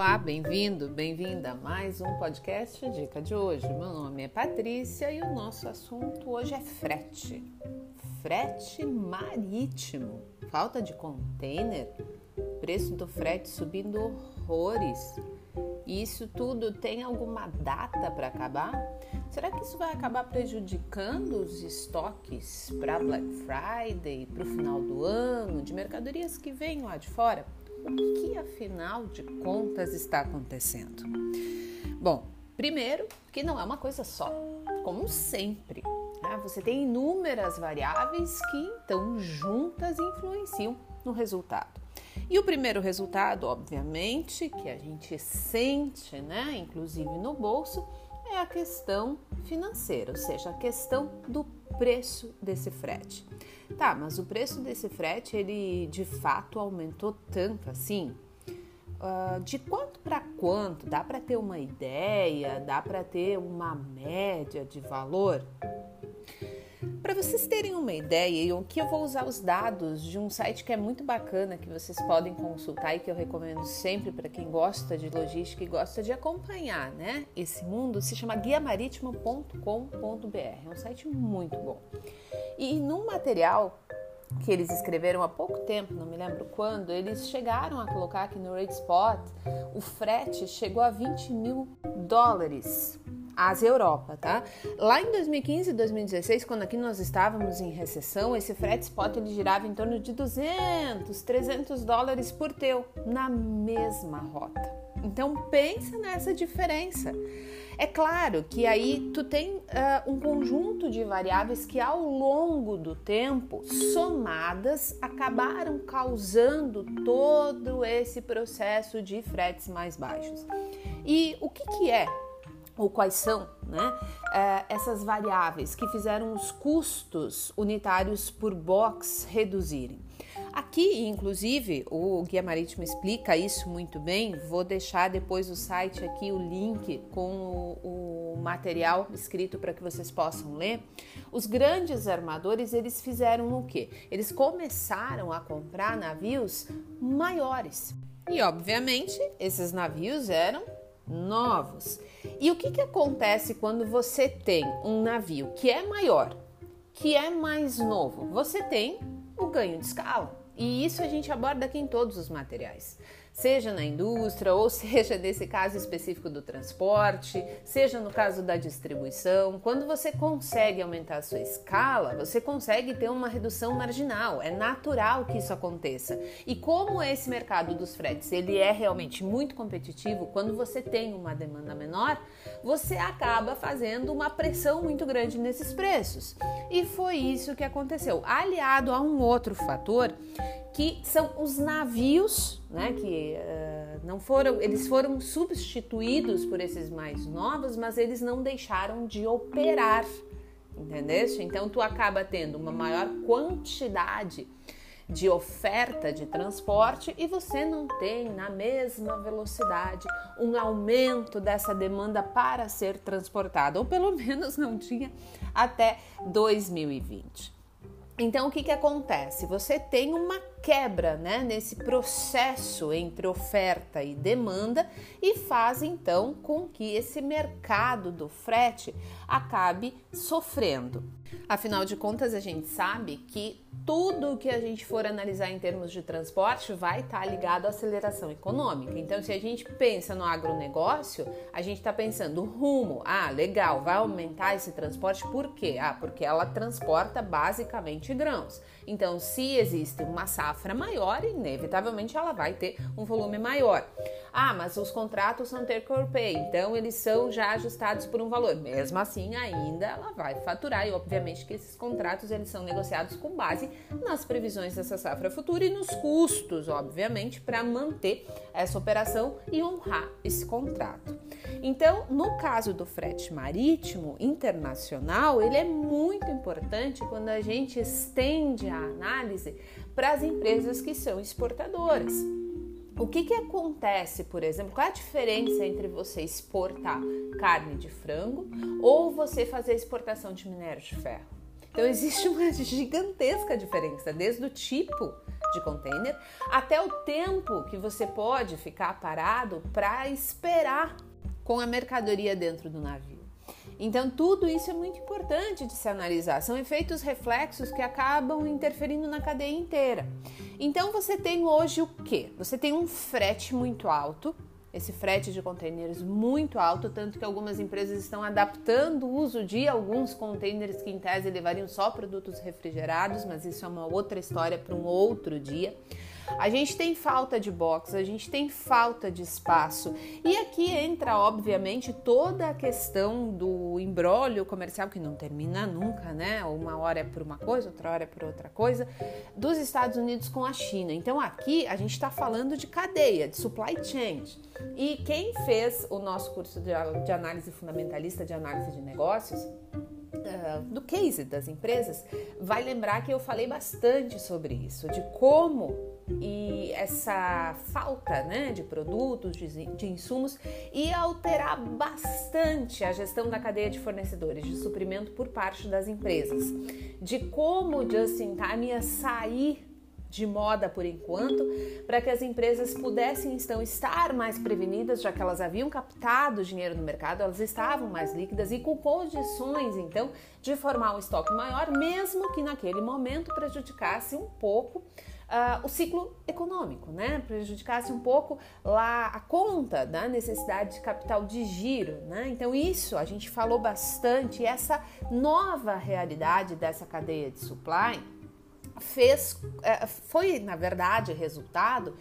Olá, bem-vindo, bem-vinda a mais um podcast Dica de hoje. Meu nome é Patrícia e o nosso assunto hoje é frete. Frete marítimo. Falta de container, preço do frete subindo horrores. E isso tudo tem alguma data para acabar? Será que isso vai acabar prejudicando os estoques para Black Friday, para o final do ano, de mercadorias que vêm lá de fora? O que afinal de contas está acontecendo? Bom, primeiro que não é uma coisa só, como sempre. Né? Você tem inúmeras variáveis que então juntas influenciam no resultado. E o primeiro resultado, obviamente, que a gente sente, né, inclusive no bolso, é a questão financeira, ou seja, a questão do preço desse frete. Tá, mas o preço desse frete, ele de fato aumentou tanto assim? Uh, de quanto para quanto? Dá para ter uma ideia? Dá para ter uma média de valor? Para vocês terem uma ideia, eu que eu vou usar os dados de um site que é muito bacana que vocês podem consultar e que eu recomendo sempre para quem gosta de logística e gosta de acompanhar, né? Esse mundo se chama guiamaritimo.com.br. É um site muito bom. E num material que eles escreveram há pouco tempo, não me lembro quando, eles chegaram a colocar aqui no Rate Spot, o frete chegou a 20 mil dólares Ásia e Europa, tá? Lá em 2015 e 2016, quando aqui nós estávamos em recessão, esse frete spot ele girava em torno de 200, 300 dólares por teu na mesma rota. Então pensa nessa diferença. É claro que aí tu tem uh, um conjunto de variáveis que ao longo do tempo, somadas, acabaram causando todo esse processo de fretes mais baixos. E o que, que é ou quais são né, é, essas variáveis que fizeram os custos unitários por box reduzirem. Aqui, inclusive, o Guia Marítimo explica isso muito bem. Vou deixar depois o site aqui, o link com o, o material escrito para que vocês possam ler. Os grandes armadores, eles fizeram o quê? Eles começaram a comprar navios maiores. E, obviamente, esses navios eram novos. E o que, que acontece quando você tem um navio que é maior, que é mais novo? Você tem o ganho de escala. E isso a gente aborda aqui em todos os materiais seja na indústria ou seja nesse caso específico do transporte, seja no caso da distribuição. Quando você consegue aumentar a sua escala, você consegue ter uma redução marginal. É natural que isso aconteça. E como esse mercado dos fretes ele é realmente muito competitivo, quando você tem uma demanda menor, você acaba fazendo uma pressão muito grande nesses preços. E foi isso que aconteceu. Aliado a um outro fator que são os navios, né, que uh, não foram, eles foram substituídos por esses mais novos, mas eles não deixaram de operar, entendeste? Então tu acaba tendo uma maior quantidade de oferta de transporte e você não tem na mesma velocidade um aumento dessa demanda para ser transportada, ou pelo menos não tinha até 2020. Então, o que, que acontece? Você tem uma quebra né, nesse processo entre oferta e demanda e faz então com que esse mercado do frete acabe sofrendo. Afinal de contas, a gente sabe que tudo que a gente for analisar em termos de transporte vai estar tá ligado à aceleração econômica. Então, se a gente pensa no agronegócio, a gente está pensando rumo. Ah, legal, vai aumentar esse transporte por quê? Ah, porque ela transporta basicamente grãos. Então, se existe uma safra maior, inevitavelmente ela vai ter um volume maior. Ah, mas os contratos são take or pay, então eles são já ajustados por um valor. Mesmo assim, ainda ela vai faturar e obviamente que esses contratos eles são negociados com base nas previsões dessa safra futura e nos custos, obviamente, para manter essa operação e honrar esse contrato. Então, no caso do frete marítimo internacional, ele é muito importante quando a gente estende a análise para as empresas que são exportadoras. O que, que acontece, por exemplo? Qual é a diferença entre você exportar carne de frango ou você fazer exportação de minério de ferro? Então existe uma gigantesca diferença, desde o tipo de container, até o tempo que você pode ficar parado para esperar com a mercadoria dentro do navio. Então, tudo isso é muito importante de se analisar. São efeitos reflexos que acabam interferindo na cadeia inteira. Então, você tem hoje o que? Você tem um frete muito alto, esse frete de containers muito alto, tanto que algumas empresas estão adaptando o uso de alguns containers que, em tese, levariam só produtos refrigerados, mas isso é uma outra história para um outro dia. A gente tem falta de box, a gente tem falta de espaço. E aqui entra, obviamente, toda a questão do embrólio comercial que não termina nunca, né? Uma hora é por uma coisa, outra hora é por outra coisa, dos Estados Unidos com a China. Então aqui a gente está falando de cadeia, de supply chain. E quem fez o nosso curso de, análise fundamentalista de análise de negócios Uh, do case das empresas, vai lembrar que eu falei bastante sobre isso, de como e essa falta né, de produtos, de, de insumos, ia alterar bastante a gestão da cadeia de fornecedores de suprimento por parte das empresas, de como o just in time ia sair de moda por enquanto, para que as empresas pudessem então estar mais prevenidas, já que elas haviam captado dinheiro no mercado, elas estavam mais líquidas e com condições então de formar um estoque maior, mesmo que naquele momento prejudicasse um pouco uh, o ciclo econômico, né? Prejudicasse um pouco lá a conta da necessidade de capital de giro, né? Então, isso a gente falou bastante, essa nova realidade dessa cadeia de supply fez, uh, foi na verdade resultado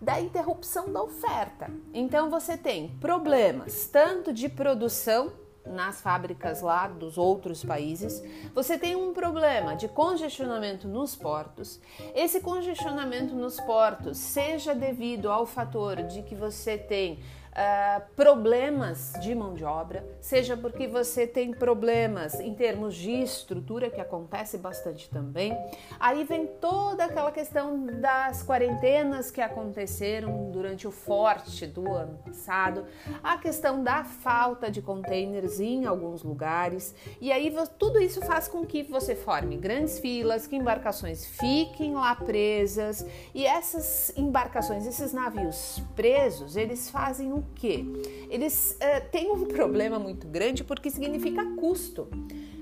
da interrupção da oferta. Então você tem problemas tanto de produção nas fábricas lá dos outros países, você tem um problema de congestionamento nos portos. Esse congestionamento nos portos, seja devido ao fator de que você tem uh, problemas de mão de obra, seja porque você tem problemas em termos de estrutura, que acontece bastante também. Aí vem toda aquela questão das quarentenas que aconteceram durante o forte do ano passado, a questão da falta de containers em alguns lugares, e aí tudo isso faz com que você forme grandes filas, que embarcações fiquem lá presas, e essas embarcações, esses navios presos, eles fazem o quê? Eles uh, têm um problema muito grande porque significa custo.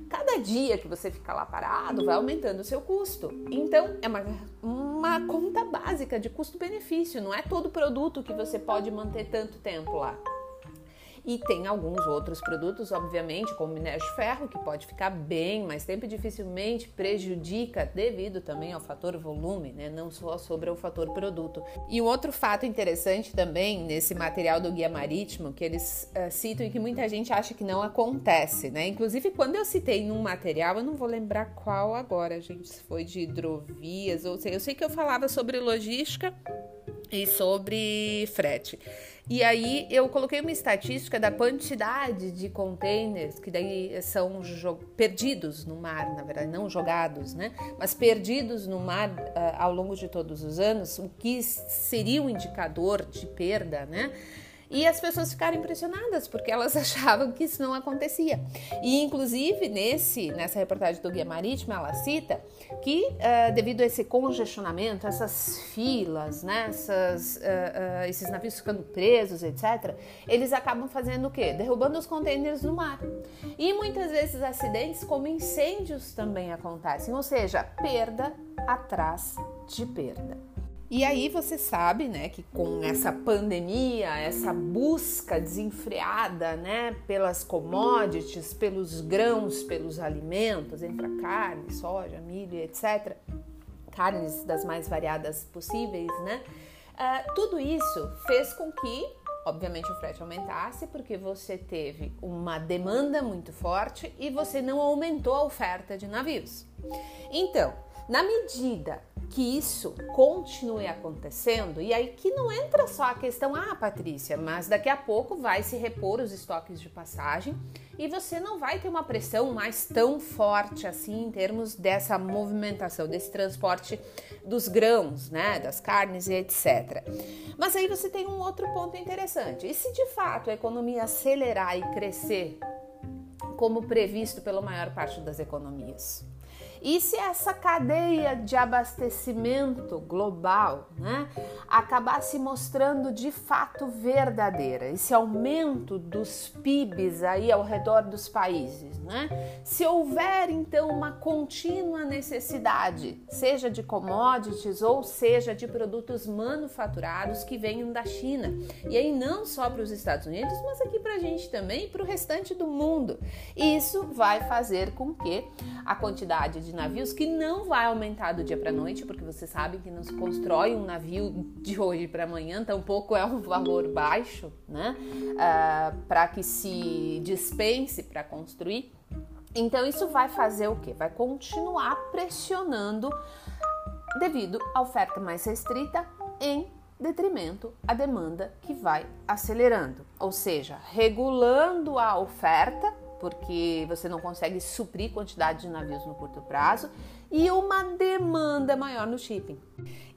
Cada dia que você fica lá parado vai aumentando o seu custo. Então, é uma, uma conta básica de custo-benefício. Não é todo produto que você pode manter tanto tempo lá. E tem alguns outros produtos, obviamente, como minério de ferro, que pode ficar bem mais tempo e dificilmente prejudica devido também ao fator volume, né? não só sobre o fator produto. E um outro fato interessante também nesse material do Guia Marítimo, que eles uh, citam e que muita gente acha que não acontece, né? Inclusive, quando eu citei num material, eu não vou lembrar qual agora, gente, se foi de hidrovias ou sei, eu sei que eu falava sobre logística e sobre frete. E aí eu coloquei uma estatística da quantidade de containers que daí são perdidos no mar, na verdade, não jogados, né? Mas perdidos no mar uh, ao longo de todos os anos, o que seria um indicador de perda, né? E as pessoas ficaram impressionadas porque elas achavam que isso não acontecia. E inclusive nesse nessa reportagem do Guia Marítimo ela cita que uh, devido a esse congestionamento, essas filas, né, essas, uh, uh, esses navios ficando presos, etc., eles acabam fazendo o quê? Derrubando os contêineres no mar. E muitas vezes acidentes como incêndios também acontecem, ou seja, perda atrás de perda. E aí você sabe, né, que com essa pandemia, essa busca desenfreada, né, pelas commodities, pelos grãos, pelos alimentos, entre a carne, soja, milho, etc., carnes das mais variadas possíveis, né, uh, tudo isso fez com que, obviamente, o frete aumentasse, porque você teve uma demanda muito forte e você não aumentou a oferta de navios. Então, na medida que isso continue acontecendo, e aí que não entra só a questão, ah, Patrícia, mas daqui a pouco vai se repor os estoques de passagem e você não vai ter uma pressão mais tão forte assim em termos dessa movimentação, desse transporte dos grãos, né, das carnes e etc. Mas aí você tem um outro ponto interessante. E se de fato a economia acelerar e crescer como previsto pela maior parte das economias? E se essa cadeia de abastecimento global né, acabar se mostrando de fato verdadeira, esse aumento dos PIBs aí ao redor dos países, né? Se houver então uma contínua necessidade, seja de commodities ou seja de produtos manufaturados que venham da China, e aí não só para os Estados Unidos, mas aqui para a gente também e para o restante do mundo, isso vai fazer com que a quantidade de navios que não vai aumentar do dia para noite, porque você sabe que não se constrói um navio de hoje para amanhã, tampouco é um valor baixo, né? Uh, para que se dispense para construir. Então isso vai fazer o que? Vai continuar pressionando devido à oferta mais restrita em detrimento à demanda que vai acelerando, ou seja, regulando a oferta porque você não consegue suprir quantidade de navios no curto prazo e uma demanda maior no shipping.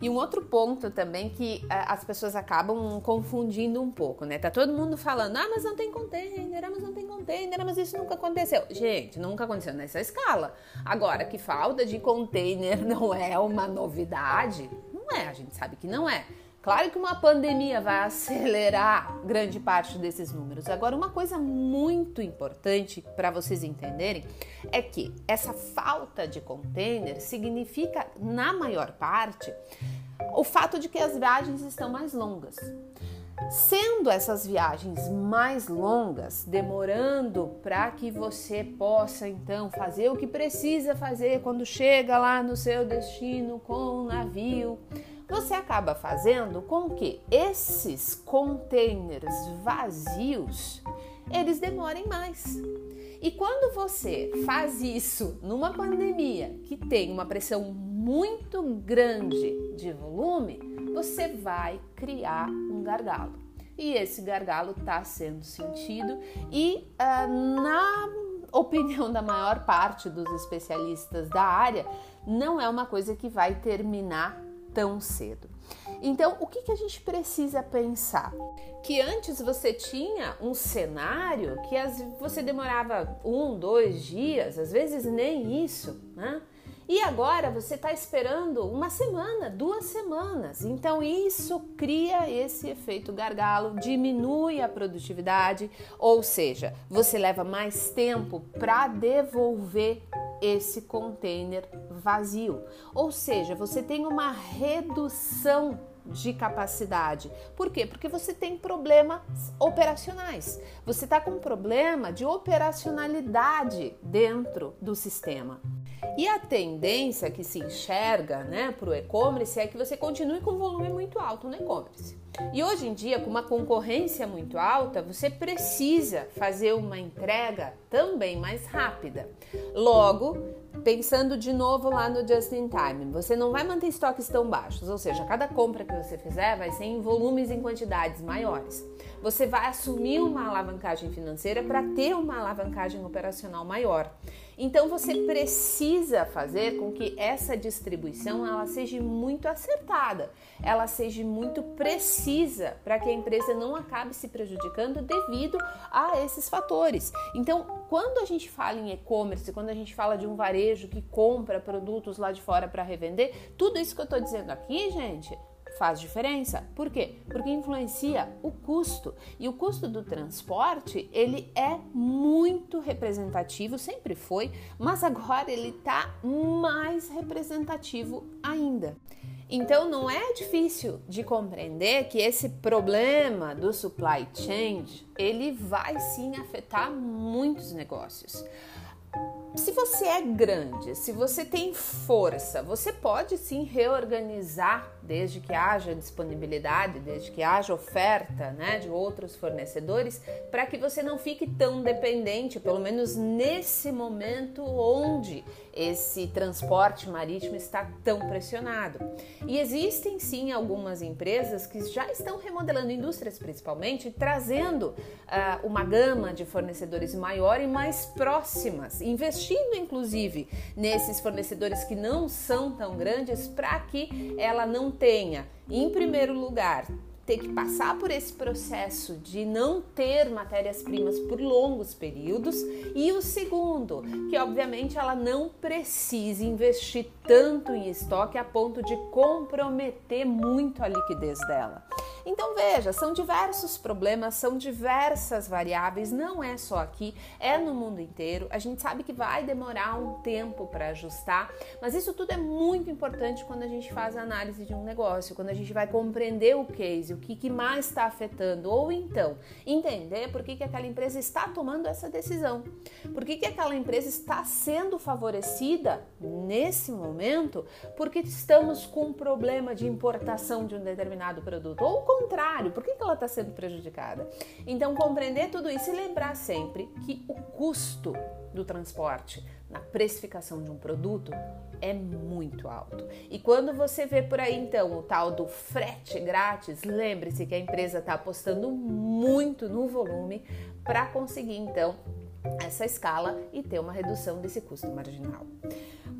E um outro ponto também que uh, as pessoas acabam confundindo um pouco, né? Tá todo mundo falando, ah, mas não tem container, ah, mas não tem container, mas isso nunca aconteceu. Gente, nunca aconteceu nessa escala. Agora, que falta de container não é uma novidade, não é, a gente sabe que não é. Claro que uma pandemia vai acelerar grande parte desses números. Agora, uma coisa muito importante para vocês entenderem é que essa falta de container significa, na maior parte, o fato de que as viagens estão mais longas. Sendo essas viagens mais longas, demorando para que você possa então fazer o que precisa fazer quando chega lá no seu destino com o navio, você acaba fazendo com que esses containers vazios eles demorem mais. E quando você faz isso numa pandemia que tem uma pressão muito grande de volume, você vai criar um gargalo. E esse gargalo está sendo sentido e uh, na opinião da maior parte dos especialistas da área, não é uma coisa que vai terminar tão cedo. Então, o que, que a gente precisa pensar? Que antes você tinha um cenário que as, você demorava um, dois dias, às vezes nem isso, né? E agora você está esperando uma semana, duas semanas. Então isso cria esse efeito gargalo, diminui a produtividade, ou seja, você leva mais tempo para devolver esse container vazio. Ou seja, você tem uma redução de capacidade. Por quê? Porque você tem problemas operacionais. Você está com um problema de operacionalidade dentro do sistema. E a tendência que se enxerga né, para o e-commerce é que você continue com um volume muito alto no e-commerce. E hoje em dia, com uma concorrência muito alta, você precisa fazer uma entrega também mais rápida. Logo, pensando de novo lá no just in time, você não vai manter estoques tão baixos, ou seja, cada compra que você fizer vai ser em volumes e quantidades maiores. Você vai assumir uma alavancagem financeira para ter uma alavancagem operacional maior. Então você precisa fazer com que essa distribuição ela seja muito acertada, ela seja muito precisa para que a empresa não acabe se prejudicando devido a esses fatores. Então, quando a gente fala em e-commerce, quando a gente fala de um varejo que compra produtos lá de fora para revender, tudo isso que eu estou dizendo aqui, gente, faz diferença. Por quê? Porque influencia o custo. E o custo do transporte, ele é muito representativo, sempre foi, mas agora ele está mais representativo ainda. Então não é difícil de compreender que esse problema do supply chain, ele vai sim afetar muitos negócios. Se você é grande, se você tem força, você pode sim reorganizar desde que haja disponibilidade, desde que haja oferta né, de outros fornecedores, para que você não fique tão dependente, pelo menos nesse momento onde esse transporte marítimo está tão pressionado. E existem sim algumas empresas que já estão remodelando indústrias, principalmente, trazendo uh, uma gama de fornecedores maior e mais próximas, investindo inclusive nesses fornecedores que não são tão grandes para que ela não tenha, em primeiro lugar, ter que passar por esse processo de não ter matérias-primas por longos períodos, e o segundo, que obviamente ela não precisa investir tanto em estoque a ponto de comprometer muito a liquidez dela. Então veja, são diversos problemas, são diversas variáveis, não é só aqui, é no mundo inteiro. A gente sabe que vai demorar um tempo para ajustar, mas isso tudo é muito importante quando a gente faz a análise de um negócio, quando a gente vai compreender o case, o que, que mais está afetando, ou então entender por que, que aquela empresa está tomando essa decisão, por que, que aquela empresa está sendo favorecida nesse momento, porque estamos com um problema de importação de um determinado produto, ou contrário, por que, que ela está sendo prejudicada? Então, compreender tudo isso e lembrar sempre que o custo do transporte na precificação de um produto é muito alto. E quando você vê por aí então o tal do frete grátis, lembre-se que a empresa está apostando muito no volume para conseguir então essa escala e ter uma redução desse custo marginal.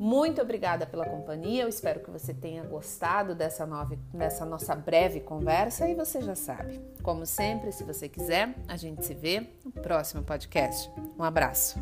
Muito obrigada pela companhia. Eu espero que você tenha gostado dessa, nova, dessa nossa breve conversa e você já sabe. Como sempre, se você quiser, a gente se vê no próximo podcast. Um abraço.